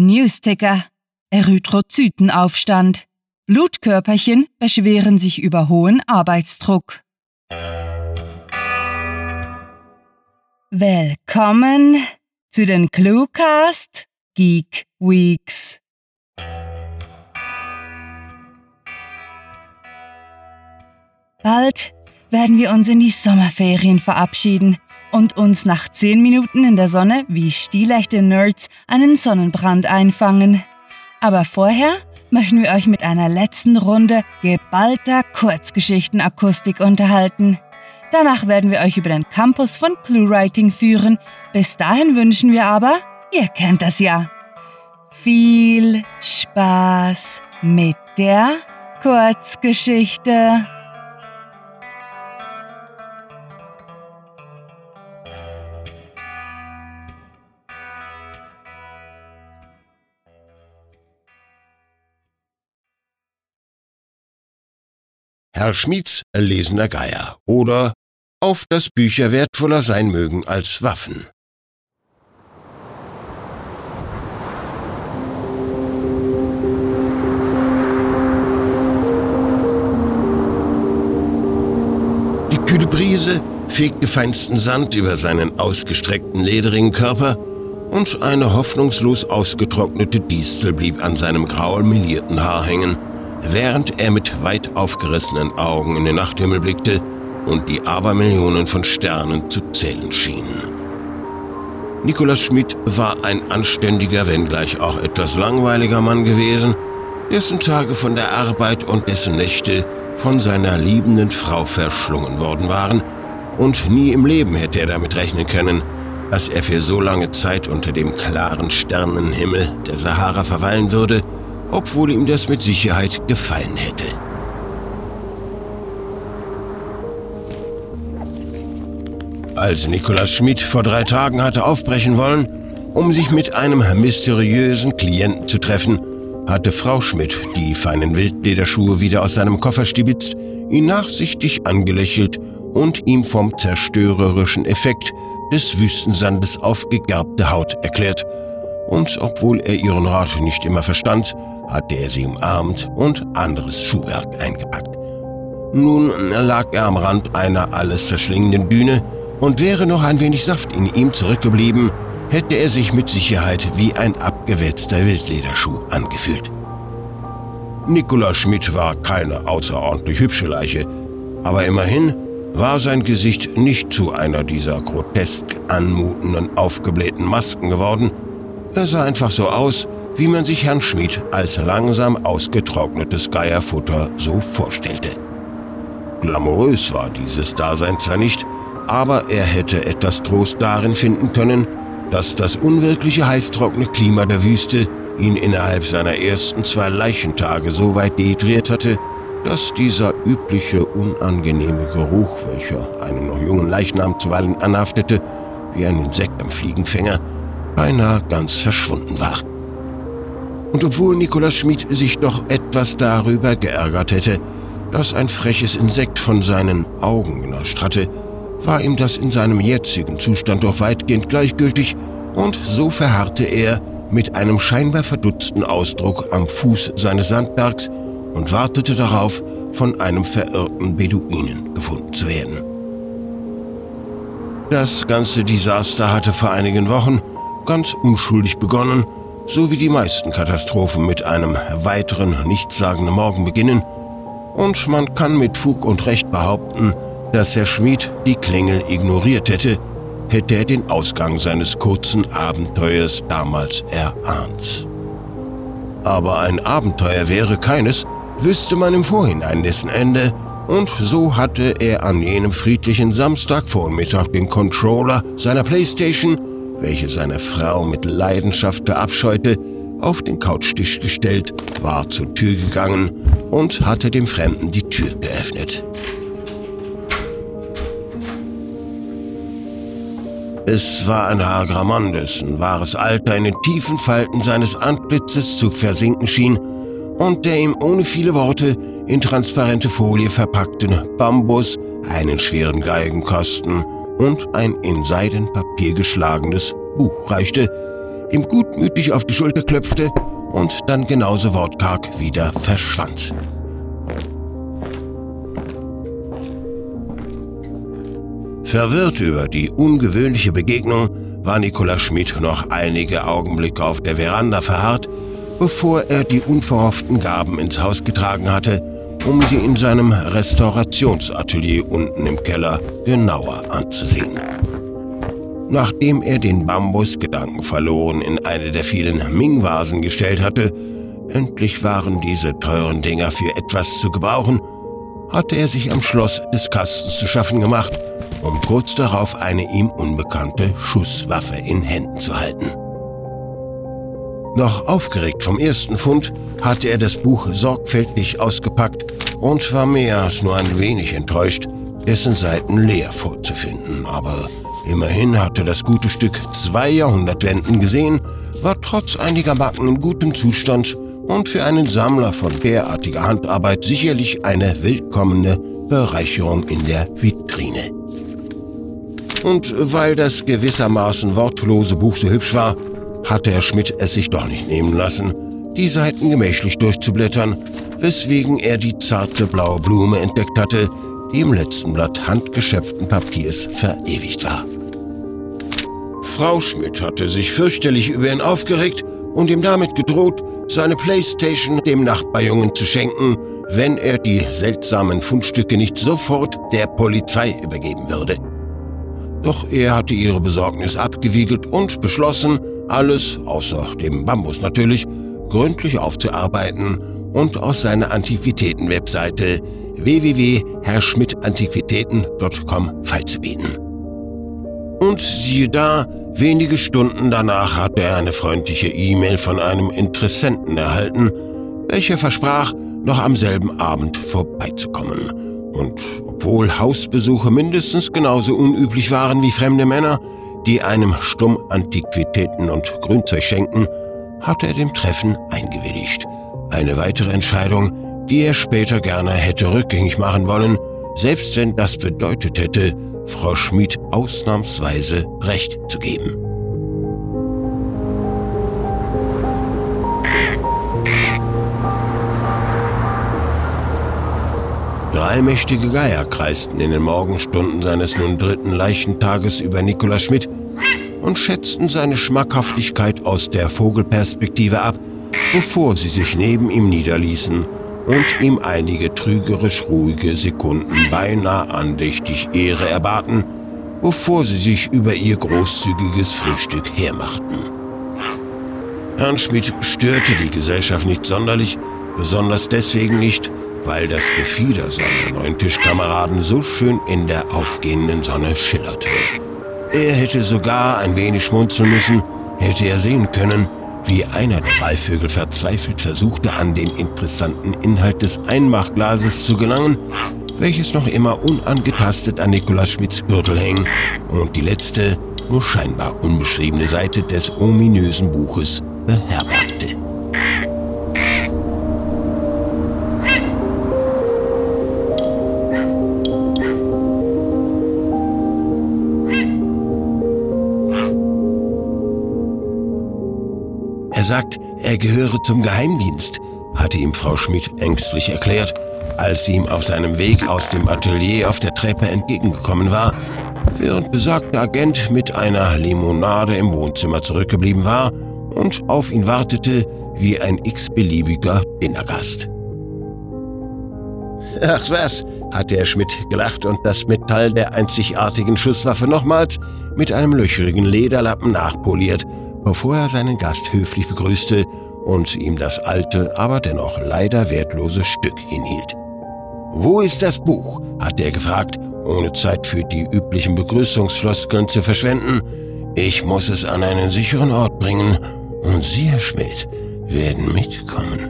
Newsticker. Erythrozytenaufstand. Blutkörperchen beschweren sich über hohen Arbeitsdruck. Willkommen zu den Cluecast Geek Weeks. Bald werden wir uns in die Sommerferien verabschieden und uns nach 10 Minuten in der Sonne wie stilechte Nerds einen Sonnenbrand einfangen. Aber vorher möchten wir euch mit einer letzten Runde geballter Kurzgeschichtenakustik unterhalten. Danach werden wir euch über den Campus von ClueWriting führen. Bis dahin wünschen wir aber, ihr kennt das ja, viel Spaß mit der Kurzgeschichte. Herr Schmieds erlesener Geier oder auf das Bücher wertvoller sein mögen als Waffen. Die kühle Brise fegte feinsten Sand über seinen ausgestreckten lederigen Körper und eine hoffnungslos ausgetrocknete Distel blieb an seinem grau melierten Haar hängen, während er mit weit aufgerissenen Augen in den Nachthimmel blickte und die Abermillionen von Sternen zu zählen schienen. Nikolaus Schmidt war ein anständiger, wenngleich auch etwas langweiliger Mann gewesen, dessen Tage von der Arbeit und dessen Nächte von seiner liebenden Frau verschlungen worden waren, und nie im Leben hätte er damit rechnen können, dass er für so lange Zeit unter dem klaren Sternenhimmel der Sahara verweilen würde, obwohl ihm das mit Sicherheit gefallen hätte. Als Nikolaus Schmidt vor drei Tagen hatte aufbrechen wollen, um sich mit einem mysteriösen Klienten zu treffen, hatte Frau Schmidt die feinen Wildlederschuhe wieder aus seinem Koffer stibitzt, ihn nachsichtig angelächelt und ihm vom zerstörerischen Effekt des Wüstensandes auf gegerbte Haut erklärt. Und obwohl er ihren Rat nicht immer verstand, hatte er sie umarmt und anderes Schuhwerk eingepackt. Nun lag er am Rand einer alles verschlingenden Düne, und wäre noch ein wenig Saft in ihm zurückgeblieben, hätte er sich mit Sicherheit wie ein abgewetzter Wildlederschuh angefühlt. Nikolaus Schmidt war keine außerordentlich hübsche Leiche, aber immerhin war sein Gesicht nicht zu einer dieser grotesk anmutenden, aufgeblähten Masken geworden. Er sah einfach so aus, wie man sich Herrn Schmidt als langsam ausgetrocknetes Geierfutter so vorstellte. Glamourös war dieses Dasein zwar nicht, aber er hätte etwas Trost darin finden können, dass das unwirkliche heißtrockene Klima der Wüste ihn innerhalb seiner ersten zwei Leichentage so weit dehydriert hatte, dass dieser übliche unangenehme Geruch, welcher einen noch jungen Leichnam zuweilen anhaftete, wie ein Insekt am Fliegenfänger, beinahe ganz verschwunden war. Und obwohl Nikolaus Schmid sich doch etwas darüber geärgert hätte, dass ein freches Insekt von seinen Augen genascht hatte, war ihm das in seinem jetzigen Zustand doch weitgehend gleichgültig, und so verharrte er mit einem scheinbar verdutzten Ausdruck am Fuß seines Sandbergs und wartete darauf, von einem verirrten Beduinen gefunden zu werden. Das ganze Desaster hatte vor einigen Wochen ganz unschuldig begonnen, so wie die meisten Katastrophen mit einem weiteren nichtssagenden Morgen beginnen, und man kann mit Fug und Recht behaupten, dass Herr Schmid die Klingel ignoriert hätte, hätte er den Ausgang seines kurzen Abenteuers damals erahnt. Aber ein Abenteuer wäre keines, wüsste man im Vorhinein dessen Ende, und so hatte er an jenem friedlichen Samstagvormittag den Controller seiner Playstation, welche seine Frau mit Leidenschaft verabscheute, auf den Couchtisch gestellt, war zur Tür gegangen und hatte dem Fremden die Tür geöffnet. Es war ein Mann, dessen wahres Alter in den tiefen Falten seines Antlitzes zu versinken schien und der ihm ohne viele Worte in transparente Folie verpackten Bambus, einen schweren Geigenkasten und ein in Seidenpapier geschlagenes Buch reichte, ihm gutmütig auf die Schulter klopfte und dann genauso wortkarg wieder verschwand. Verwirrt über die ungewöhnliche Begegnung war Nikolaus Schmidt noch einige Augenblicke auf der Veranda verharrt, bevor er die unverhofften Gaben ins Haus getragen hatte, um sie in seinem Restaurationsatelier unten im Keller genauer anzusehen. Nachdem er den Bambus gedankenverloren in eine der vielen Ming-Vasen gestellt hatte, endlich waren diese teuren Dinger für etwas zu gebrauchen, hatte er sich am Schloss des Kastens zu schaffen gemacht, um kurz darauf eine ihm unbekannte Schusswaffe in Händen zu halten. Noch aufgeregt vom ersten Fund hatte er das Buch sorgfältig ausgepackt und war mehr als nur ein wenig enttäuscht, dessen Seiten leer vorzufinden. Aber immerhin hatte das gute Stück zwei Jahrhundertwenden gesehen, war trotz einiger Macken in gutem Zustand und für einen Sammler von derartiger Handarbeit sicherlich eine willkommene Bereicherung in der Vitrine. Und weil das gewissermaßen wortlose Buch so hübsch war, hatte Herr Schmidt es sich doch nicht nehmen lassen, die Seiten gemächlich durchzublättern, weswegen er die zarte blaue Blume entdeckt hatte, die im letzten Blatt handgeschöpften Papiers verewigt war. Frau Schmidt hatte sich fürchterlich über ihn aufgeregt und ihm damit gedroht, seine Playstation dem Nachbarjungen zu schenken, wenn er die seltsamen Fundstücke nicht sofort der Polizei übergeben würde. Doch er hatte ihre Besorgnis abgewiegelt und beschlossen, alles, außer dem Bambus natürlich, gründlich aufzuarbeiten und aus seiner Antiquitäten-Webseite www.herrschmidtantiquitäten.com feilzubieten. Und siehe da, wenige Stunden danach hatte er eine freundliche E-Mail von einem Interessenten erhalten, welcher versprach, noch am selben Abend vorbeizukommen. Und obwohl Hausbesuche mindestens genauso unüblich waren wie fremde Männer, die einem stumm Antiquitäten und Grünzeug schenken, hatte er dem Treffen eingewilligt. Eine weitere Entscheidung, die er später gerne hätte rückgängig machen wollen, selbst wenn das bedeutet hätte, Frau Schmid ausnahmsweise recht zu geben. Drei mächtige Geier kreisten in den Morgenstunden seines nun dritten Leichentages über Nikolaus Schmidt und schätzten seine Schmackhaftigkeit aus der Vogelperspektive ab, bevor sie sich neben ihm niederließen und ihm einige trügerisch ruhige Sekunden beinahe andächtig Ehre erbaten, bevor sie sich über ihr großzügiges Frühstück hermachten. Herrn Schmidt störte die Gesellschaft nicht sonderlich, besonders deswegen nicht, weil das Gefieder seiner neuen Tischkameraden so schön in der aufgehenden Sonne schillerte. Er hätte sogar ein wenig schmunzeln müssen, hätte er sehen können, wie einer der Greifvögel verzweifelt versuchte, an den interessanten Inhalt des Einmachglases zu gelangen, welches noch immer unangetastet an Nikolaus Schmidts Gürtel hing und die letzte, nur scheinbar unbeschriebene Seite des ominösen Buches beherbergte. Er sagt, er gehöre zum Geheimdienst, hatte ihm Frau Schmidt ängstlich erklärt, als sie ihm auf seinem Weg aus dem Atelier auf der Treppe entgegengekommen war, während besagter Agent mit einer Limonade im Wohnzimmer zurückgeblieben war und auf ihn wartete wie ein x-beliebiger Dinnergast. Ach was, hatte Herr Schmidt gelacht und das Metall der einzigartigen Schusswaffe nochmals mit einem löcherigen Lederlappen nachpoliert bevor er seinen Gast höflich begrüßte und ihm das alte, aber dennoch leider wertlose Stück hinhielt. Wo ist das Buch? hat er gefragt, ohne Zeit für die üblichen Begrüßungsfloskeln zu verschwenden. Ich muss es an einen sicheren Ort bringen und Sie, Herr Schmidt, werden mitkommen.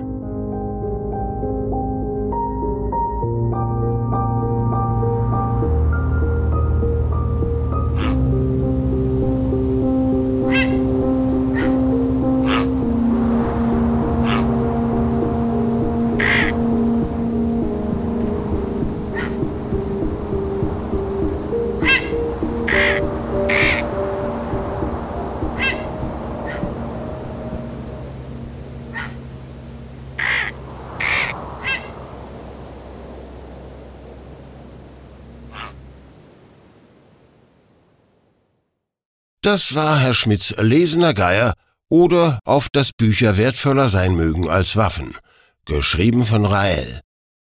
Das war Herr Schmidts lesener Geier oder auf das Bücher wertvoller sein mögen als Waffen, geschrieben von Rael.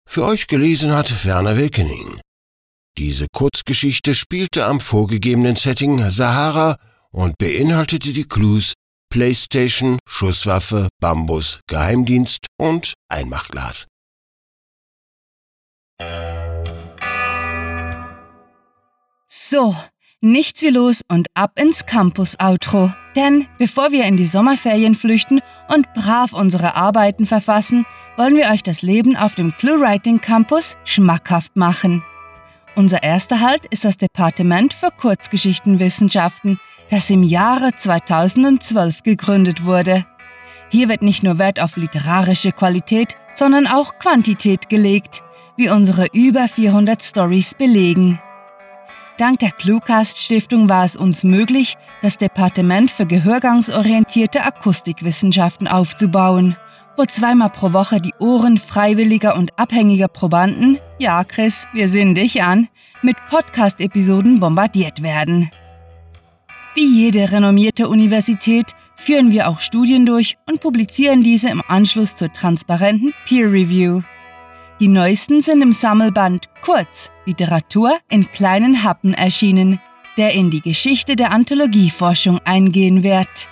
Für euch gelesen hat Werner Wilkening. Diese Kurzgeschichte spielte am vorgegebenen Setting Sahara und beinhaltete die Clues Playstation, Schusswaffe, Bambus, Geheimdienst und Einmachglas. So, nichts wie los und ab ins Campus-Outro. Denn bevor wir in die Sommerferien flüchten und brav unsere Arbeiten verfassen, wollen wir euch das Leben auf dem ClueWriting Campus schmackhaft machen. Unser erster Halt ist das Departement für Kurzgeschichtenwissenschaften, das im Jahre 2012 gegründet wurde. Hier wird nicht nur Wert auf literarische Qualität, sondern auch Quantität gelegt, wie unsere über 400 Stories belegen. Dank der Cluecast Stiftung war es uns möglich, das Departement für gehörgangsorientierte Akustikwissenschaften aufzubauen, wo zweimal pro Woche die Ohren freiwilliger und abhängiger Probanden, ja Chris, wir sehen dich an, mit Podcast-Episoden bombardiert werden. Wie jede renommierte Universität führen wir auch Studien durch und publizieren diese im Anschluss zur transparenten Peer Review. Die neuesten sind im Sammelband Kurz Literatur in kleinen Happen erschienen, der in die Geschichte der Anthologieforschung eingehen wird.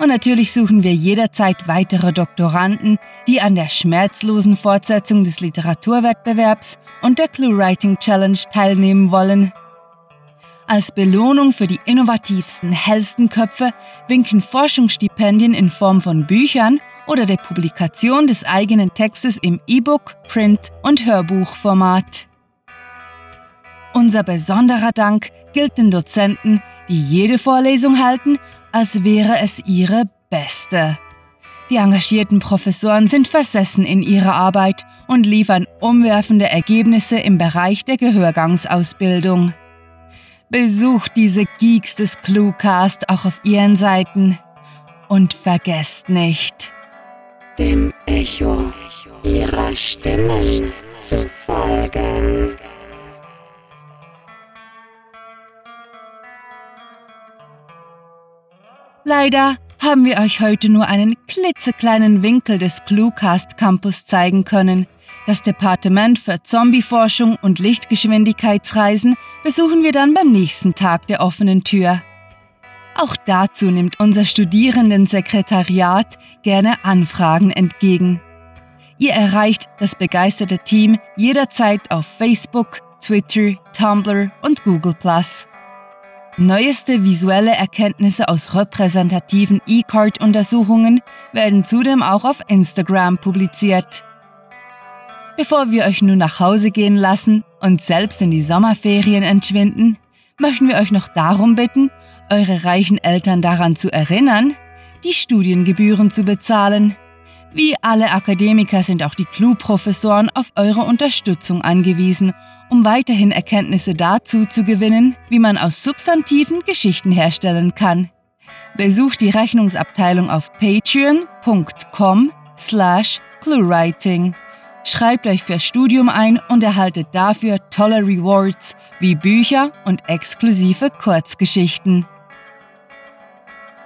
Und natürlich suchen wir jederzeit weitere Doktoranden, die an der schmerzlosen Fortsetzung des Literaturwettbewerbs und der ClueWriting Challenge teilnehmen wollen. Als Belohnung für die innovativsten, hellsten Köpfe winken Forschungsstipendien in Form von Büchern oder der Publikation des eigenen Textes im E-Book, Print und Hörbuchformat. Unser besonderer Dank gilt den Dozenten, die jede Vorlesung halten, als wäre es ihre beste. Die engagierten Professoren sind versessen in ihrer Arbeit und liefern umwerfende Ergebnisse im Bereich der Gehörgangsausbildung. Besucht diese Geeks des Cluecast auch auf ihren Seiten und vergesst nicht, dem Echo ihrer Stimmen zu folgen. Leider haben wir euch heute nur einen klitzekleinen Winkel des Cluecast Campus zeigen können. Das Departement für Zombieforschung und Lichtgeschwindigkeitsreisen besuchen wir dann beim nächsten Tag der offenen Tür. Auch dazu nimmt unser Studierendensekretariat gerne Anfragen entgegen. Ihr erreicht das begeisterte Team jederzeit auf Facebook, Twitter, Tumblr und Google ⁇ Neueste visuelle Erkenntnisse aus repräsentativen E-Card-Untersuchungen werden zudem auch auf Instagram publiziert. Bevor wir euch nun nach Hause gehen lassen und selbst in die Sommerferien entschwinden, möchten wir euch noch darum bitten, eure reichen Eltern daran zu erinnern, die Studiengebühren zu bezahlen. Wie alle Akademiker sind auch die Clue-Professoren auf eure Unterstützung angewiesen, um weiterhin Erkenntnisse dazu zu gewinnen, wie man aus Substantiven Geschichten herstellen kann. Besucht die Rechnungsabteilung auf patreon.com slash cluewriting. Schreibt euch fürs Studium ein und erhaltet dafür tolle Rewards wie Bücher und exklusive Kurzgeschichten.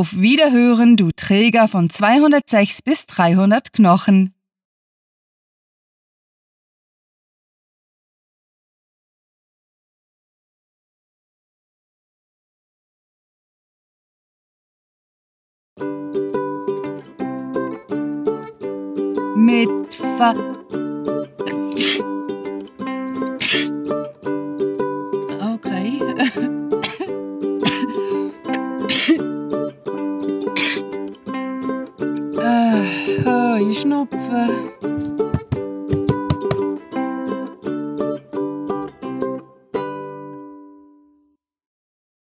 Auf Wiederhören, du Träger von 206 bis 300 Knochen. Mit Ver